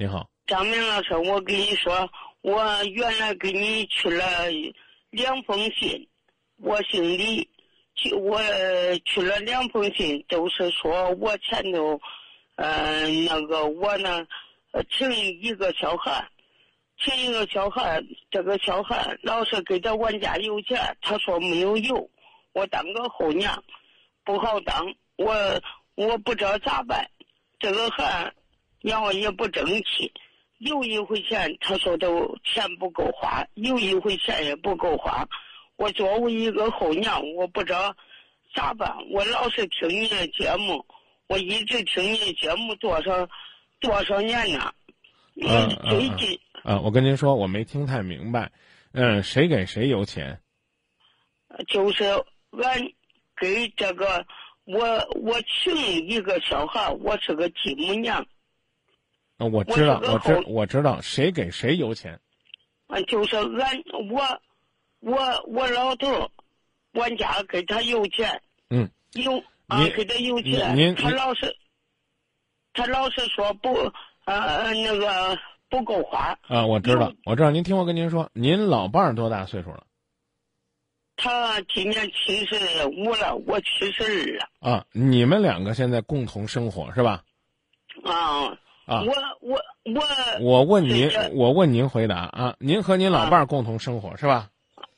你好，张明老师，我跟你说，我原来给你去了两封信，我姓李，去我去了两封信，都是说我前头，呃，那个我呢，请一个小孩，请一个小孩，这个小孩老是给他管家有钱，他说没有油，我当个后娘不好当，我我不知道咋办，这个孩。然后也不争气，有一回钱他说都钱不够花，有一回钱也不够花。我作为一个后娘，我不知道咋办。我老是听你的节目，我一直听你的节目多少多少年了。嗯最近啊，我跟您说，我没听太明白。嗯，谁给谁有钱？就是俺给这个我我请一个小孩，我是个继母娘。啊，我知道，我知我知道谁给谁有钱，啊，就是俺我我我老头，俺家给他有钱，嗯，有啊，给他有钱，您他老是他老是说不呃那个不够花啊，我知道，我知道，您听我跟您说，您老伴儿多大岁数了？他今年七十五了，我七十二了。啊，你们两个现在共同生活是吧？啊。啊，我我我我问您，我问您回答啊，您和您老伴儿共同生活是吧？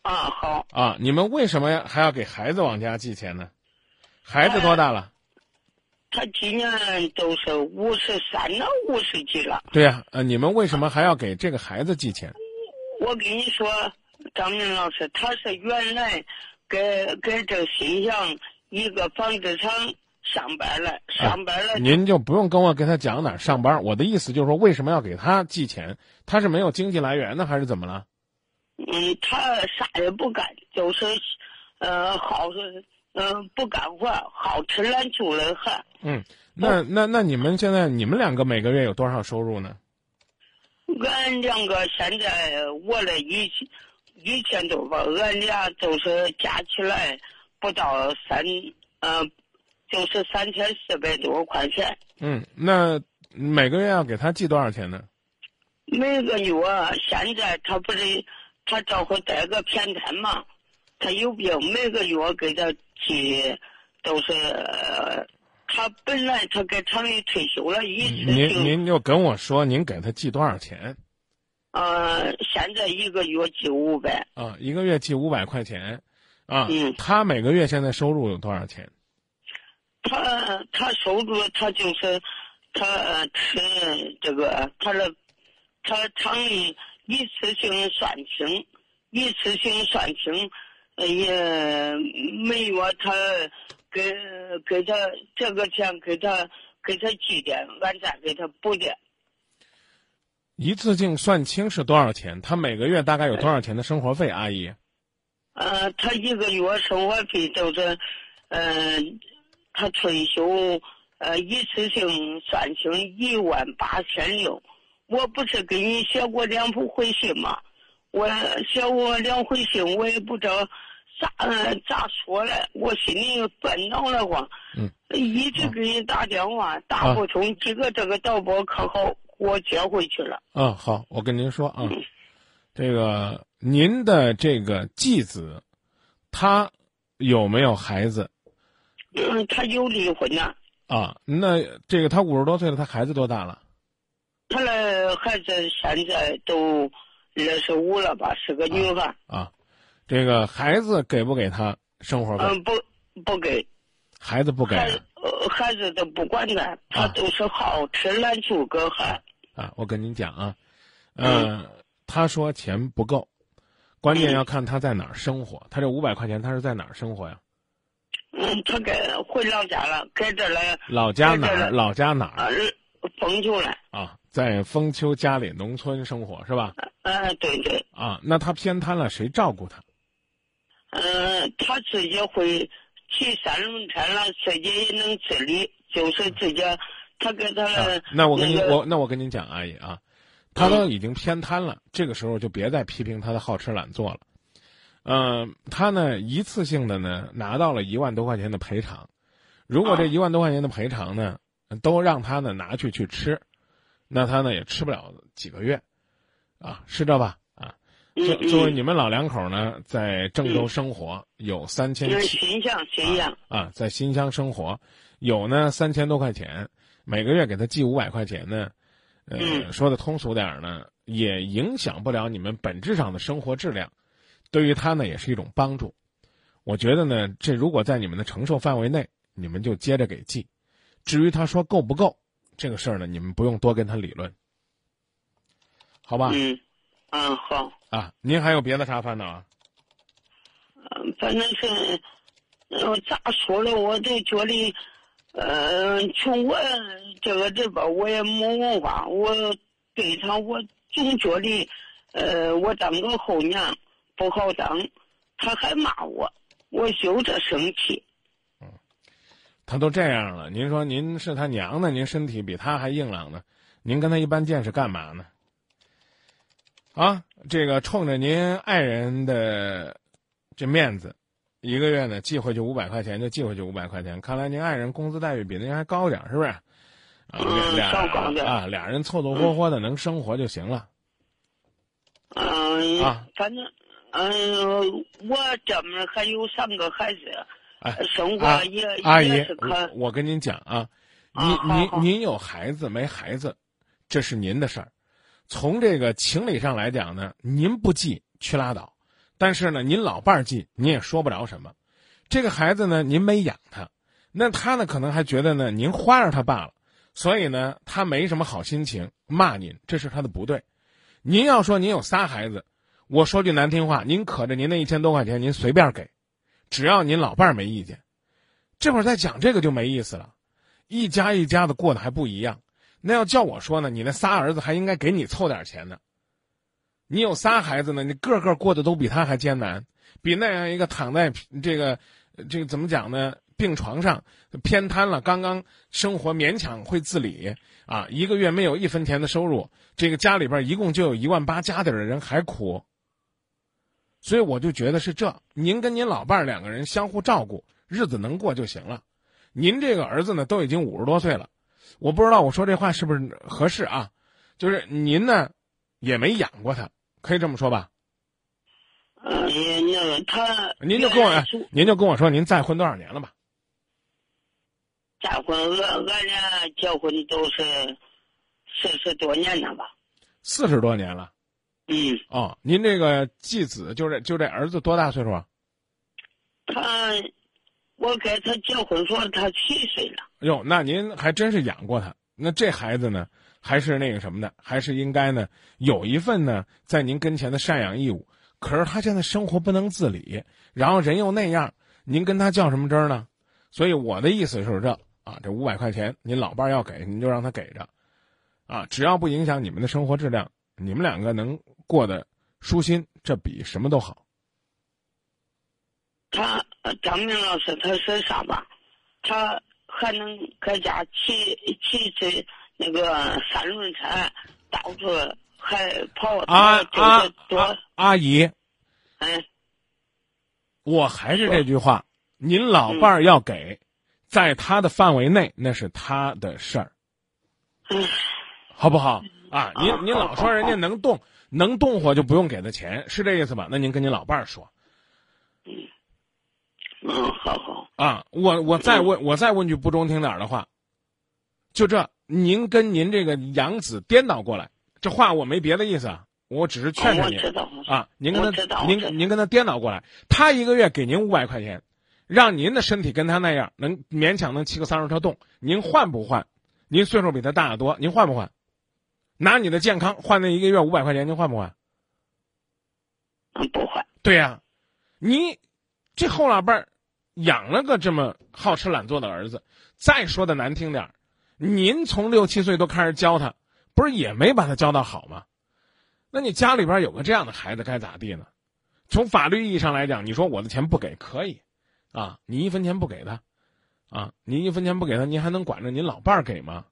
啊，好。啊，你们为什么还要给孩子往家寄钱呢？孩子多大了？他今年都是五十三了，五十几了。对呀，呃，你们为什么还要给这个孩子寄钱？我跟你说，张明老师，他是原来给给这新乡一个纺织厂。上班了，上班了。您就不用跟我给他讲哪儿上班。我的意思就是说，为什么要给他寄钱？他是没有经济来源呢，还是怎么了？嗯，他啥也不干，就是，呃，好是，嗯，不干活，好吃懒做的很。嗯，那那那你们现在你们两个每个月有多少收入呢？俺两个现在我的一千一千多吧，俺俩就是加起来不到三，呃。就是三千四百多块钱。嗯，那每个月要给他寄多少钱呢？每个月现在他不是他这会带个偏瘫嘛，他有病，每个月给他寄都是他本来他给厂里退休了，一次您您就跟我说，您给他寄多少钱？呃，现在一个月寄五百。啊，一个月寄五百块钱，啊，嗯，他每个月现在收入有多少钱？他他收入他就是他吃这个他的他厂里一次性算清，一次性算清，也每月他给给他这个钱给他给他寄点，俺再给他补点。一次性算清是多少钱？他每个月大概有多少钱的生活费？阿姨？呃，他一个月生活费就是，嗯。他退休，呃，一次性算清一万八千六。我不是给你写过两封回信吗？我写过两回信，我也不知道咋咋说嘞，我心里烦恼了慌。嗯。一直给你打电话打不通，几个这个导播可好，我接回去了。嗯，好，我跟您说啊，这个您的这个继子，他有没有孩子？嗯，他又离婚了。啊，那这个他五十多岁了，他孩子多大了？他的孩子现在都二十五了吧，是个女孩。啊，这个孩子给不给他生活费？嗯，不，不给。孩子不给。呃，孩子都不管他，他都是好吃懒做个孩。啊，我跟您讲啊，嗯，他说钱不够，关键要看他在哪儿生活。他这五百块钱，他是在哪儿生活呀？嗯，他该回老家了，搁这来。老家哪儿？老家哪儿？丰丘了。啊，在丰丘家里农村生活是吧？呃，对对。啊，那他偏瘫了，谁照顾他？嗯，他自己会骑三轮车了，自己也能自理，就是自己，他跟他。那我跟您我那我跟您讲，阿姨啊，他都已经偏瘫了，这个时候就别再批评他的好吃懒做了。嗯，他呢一次性的呢拿到了一万多块钱的赔偿，如果这一万多块钱的赔偿呢都让他呢拿去去吃，那他呢也吃不了几个月，啊，是这吧？啊，嗯作作为嗯，你们老两口呢，在郑州生活有三千那七新乡新乡，啊，在新乡生活有呢三千多块钱，每个月给他寄五百块钱呢，呃，嗯。说的通俗点儿呢，也影响不了你们本质上的生活质量，对于他呢也是一种帮助。我觉得呢，这如果在你们的承受范围内，你们就接着给寄。至于他说够不够，这个事儿呢，你们不用多跟他理论，好吧？嗯，嗯好，啊，您还有别的啥烦恼啊？嗯，反正是，呃，咋说了，我就觉得，呃，从我这个这边我也没文化，我对他我总觉得，呃，我当个后娘不好当，他还骂我，我就这生气。嗯他都这样了，您说您是他娘的，您身体比他还硬朗呢，您跟他一般见识干嘛呢？啊，这个冲着您爱人的这面子，一个月呢寄回去五百块钱就寄回去五百块钱，看来您爱人工资待遇比您还高点儿，是不是？啊，啊，俩人凑凑合合的能生活就行了。嗯、啊反正，嗯、我这么还有三个孩子，哎，生啊活也、阿姨也是，可我我跟您讲啊，啊您您您有孩子没孩子，这是您的事儿。从这个情理上来讲呢，您不记去拉倒，但是呢，您老伴儿记，您也说不了什么。这个孩子呢，您没养他，那他呢可能还觉得呢您花着他罢了，所以呢他没什么好心情骂您，这是他的不对。您要说您有仨孩子，我说句难听话，您可着您那一千多块钱，您随便给，只要您老伴儿没意见。这会儿再讲这个就没意思了，一家一家的过得还不一样。那要叫我说呢，你那仨儿子还应该给你凑点钱呢。你有仨孩子呢，你个个过得都比他还艰难，比那样一个躺在这个这个怎么讲呢？病床上偏瘫了，刚刚生活勉强会自理啊，一个月没有一分钱的收入，这个家里边一共就有一万八家底儿的人还苦。所以我就觉得是这，您跟您老伴儿两个人相互照顾，日子能过就行了。您这个儿子呢，都已经五十多岁了，我不知道我说这话是不是合适啊？就是您呢，也没养过他，可以这么说吧？嗯，那个他，您就跟我您就跟我说您再婚多少年了吧？再婚，俺俺俩结婚都是四十多年了吧？四十多年了嗯，哦。您这个继子就这就这儿子多大岁数啊？他，我给他结婚说他七岁了。哟，那您还真是养过他。那这孩子呢，还是那个什么的，还是应该呢有一份呢在您跟前的赡养义务。可是他现在生活不能自理，然后人又那样，您跟他较什么真儿呢？所以我的意思是这啊，这五百块钱您老伴儿要给，您就让他给着，啊，只要不影响你们的生活质量，你们两个能过得舒心，这比什么都好。他呃张明老师他说啥吧？他还能搁家骑骑着那个三轮车，到处还跑。啊啊就是多，啊！阿姨，哎，我还是这句话，您老伴儿要给，在他的范围内，那是他的事儿，唉好不好？啊，您啊您老说人家能动，能动活就不用给他钱，是这意思吧？那您跟您老伴儿说嗯，好好，啊。我我再问，我再问句不中听点儿的话，就这，您跟您这个养子颠倒过来，这话我没别的意思啊，我只是劝劝您。啊，您跟他，您您跟他颠倒过来，他一个月给您五百块钱，让您的身体跟他那样，能勉强能骑个三轮车动，您换不换？您岁数比他大得多，您换不换？拿你的健康换那一个月五百块钱，您换不换？嗯，不换。对呀、你这后老伴儿养了个这么好吃懒做的儿子，再说的难听点儿，您从六七岁都开始教他，不是也没把他教到好吗？那你家里边有个这样的孩子该咋地呢？从法律意义上来讲，你说我的钱不给可以，啊，你一分钱不给他，啊，你一分钱不给他，您还能管着您老伴儿给吗？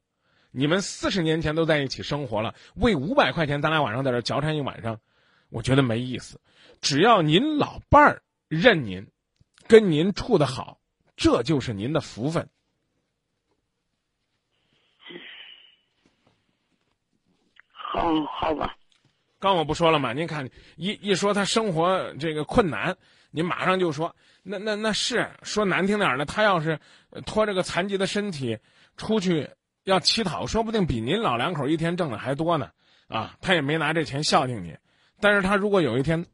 你们四十年前都在一起生活了，为五百块钱，咱俩晚上在这交缠一晚上，我觉得没意思。只要您老伴儿认您，跟您处的好，这就是您的福分。好好吧。刚我不说了吗？您看一一说他生活这个困难，您马上就说那那那是说难听点儿的，他要是拖着个残疾的身体出去要乞讨，说不定比您老两口一天挣的还多呢。啊，他也没拿这钱孝敬你，但是他如果有一天，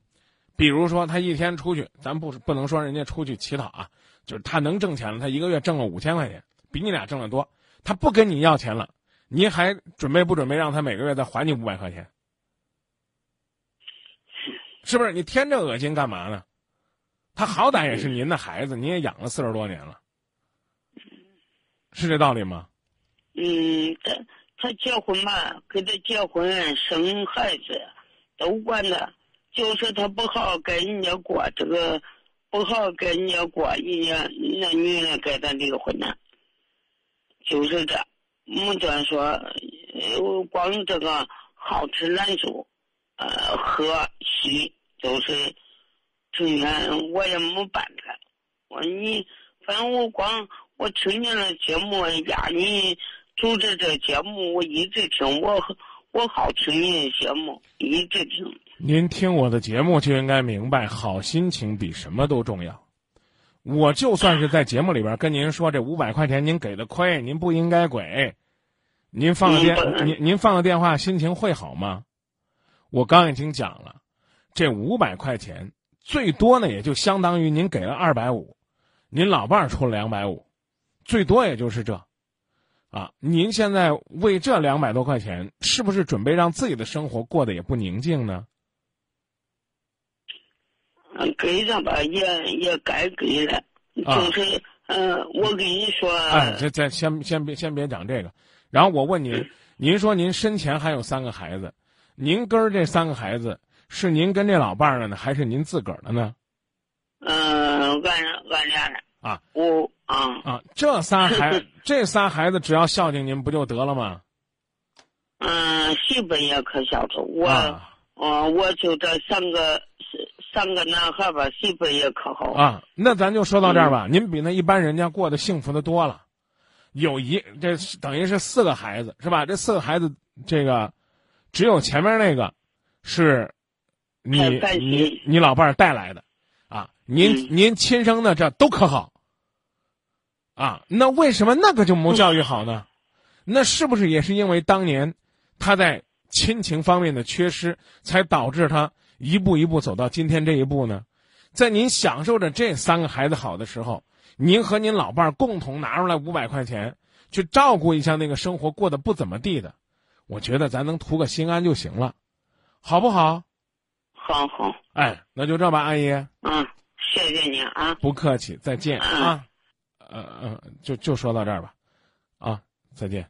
比如说他一天出去，咱不不能说人家出去乞讨啊，就是他能挣钱了，他一个月挣了五千块钱，比你俩挣的多，他不跟你要钱了，你还准备不准备让他每个月再还你五百块钱？是不是？你添这恶心干嘛呢？他好歹也是您的孩子，您也养了四十多年了，是这道理吗？嗯，他他结婚嘛，给他结婚生孩子都管他，就是他不好跟人家过这个，不好跟人家过，人家人家女人跟他离婚了，就是这。没这说，呃，光这个好吃懒做，呃，喝吸都是成天，我也没办法。我你，反正我光我听见了节目呀，你主持这节目，我一直听，我我好听您的节目，一直听。您听我的节目就应该明白，好心情比什么都重要。我就算是在节目里边跟您说这五百块钱您给的亏，您不应该给。您放了电，您您放了电话，心情会好吗？我刚已经讲了，这五百块钱最多呢，也就相当于您给了二百五，您老伴儿出了两百五，最多也就是这。啊，您现在为这两百多块钱，是不是准备让自己的生活过得也不宁静呢？嗯，给上吧，也也该给了，就是嗯，我跟你说，哎，这这先先别先别讲这个，然后我问您，您说您身前还有三个孩子，您跟这三个孩子是您跟这老伴儿的呢，还是您自个儿的呢？嗯，俺俺俩的啊，我啊啊，这仨孩 这仨孩子只要孝敬您不就得了吗？嗯，媳妇也可孝顺我，嗯，我就这三个。三个男孩吧，媳妇也可好啊。那咱就说到这儿吧。您比那一般人家过得幸福的多了，有一这等于是四个孩子是吧？这四个孩子，这个只有前面那个是你你你老伴儿带来的啊。您您亲生的这都可好啊？那为什么那个就没教育好呢？那是不是也是因为当年他在亲情方面的缺失，才导致他？一步一步走到今天这一步呢，在您享受着这三个孩子好的时候，您和您老伴儿共同拿出来五百块钱，去照顾一下那个生活过得不怎么地的，我觉得咱能图个心安就行了，好不好？好好，哎，那就这吧，阿姨。嗯，谢谢你啊。不客气，再见啊。呃呃，就就说到这儿吧，啊，再见。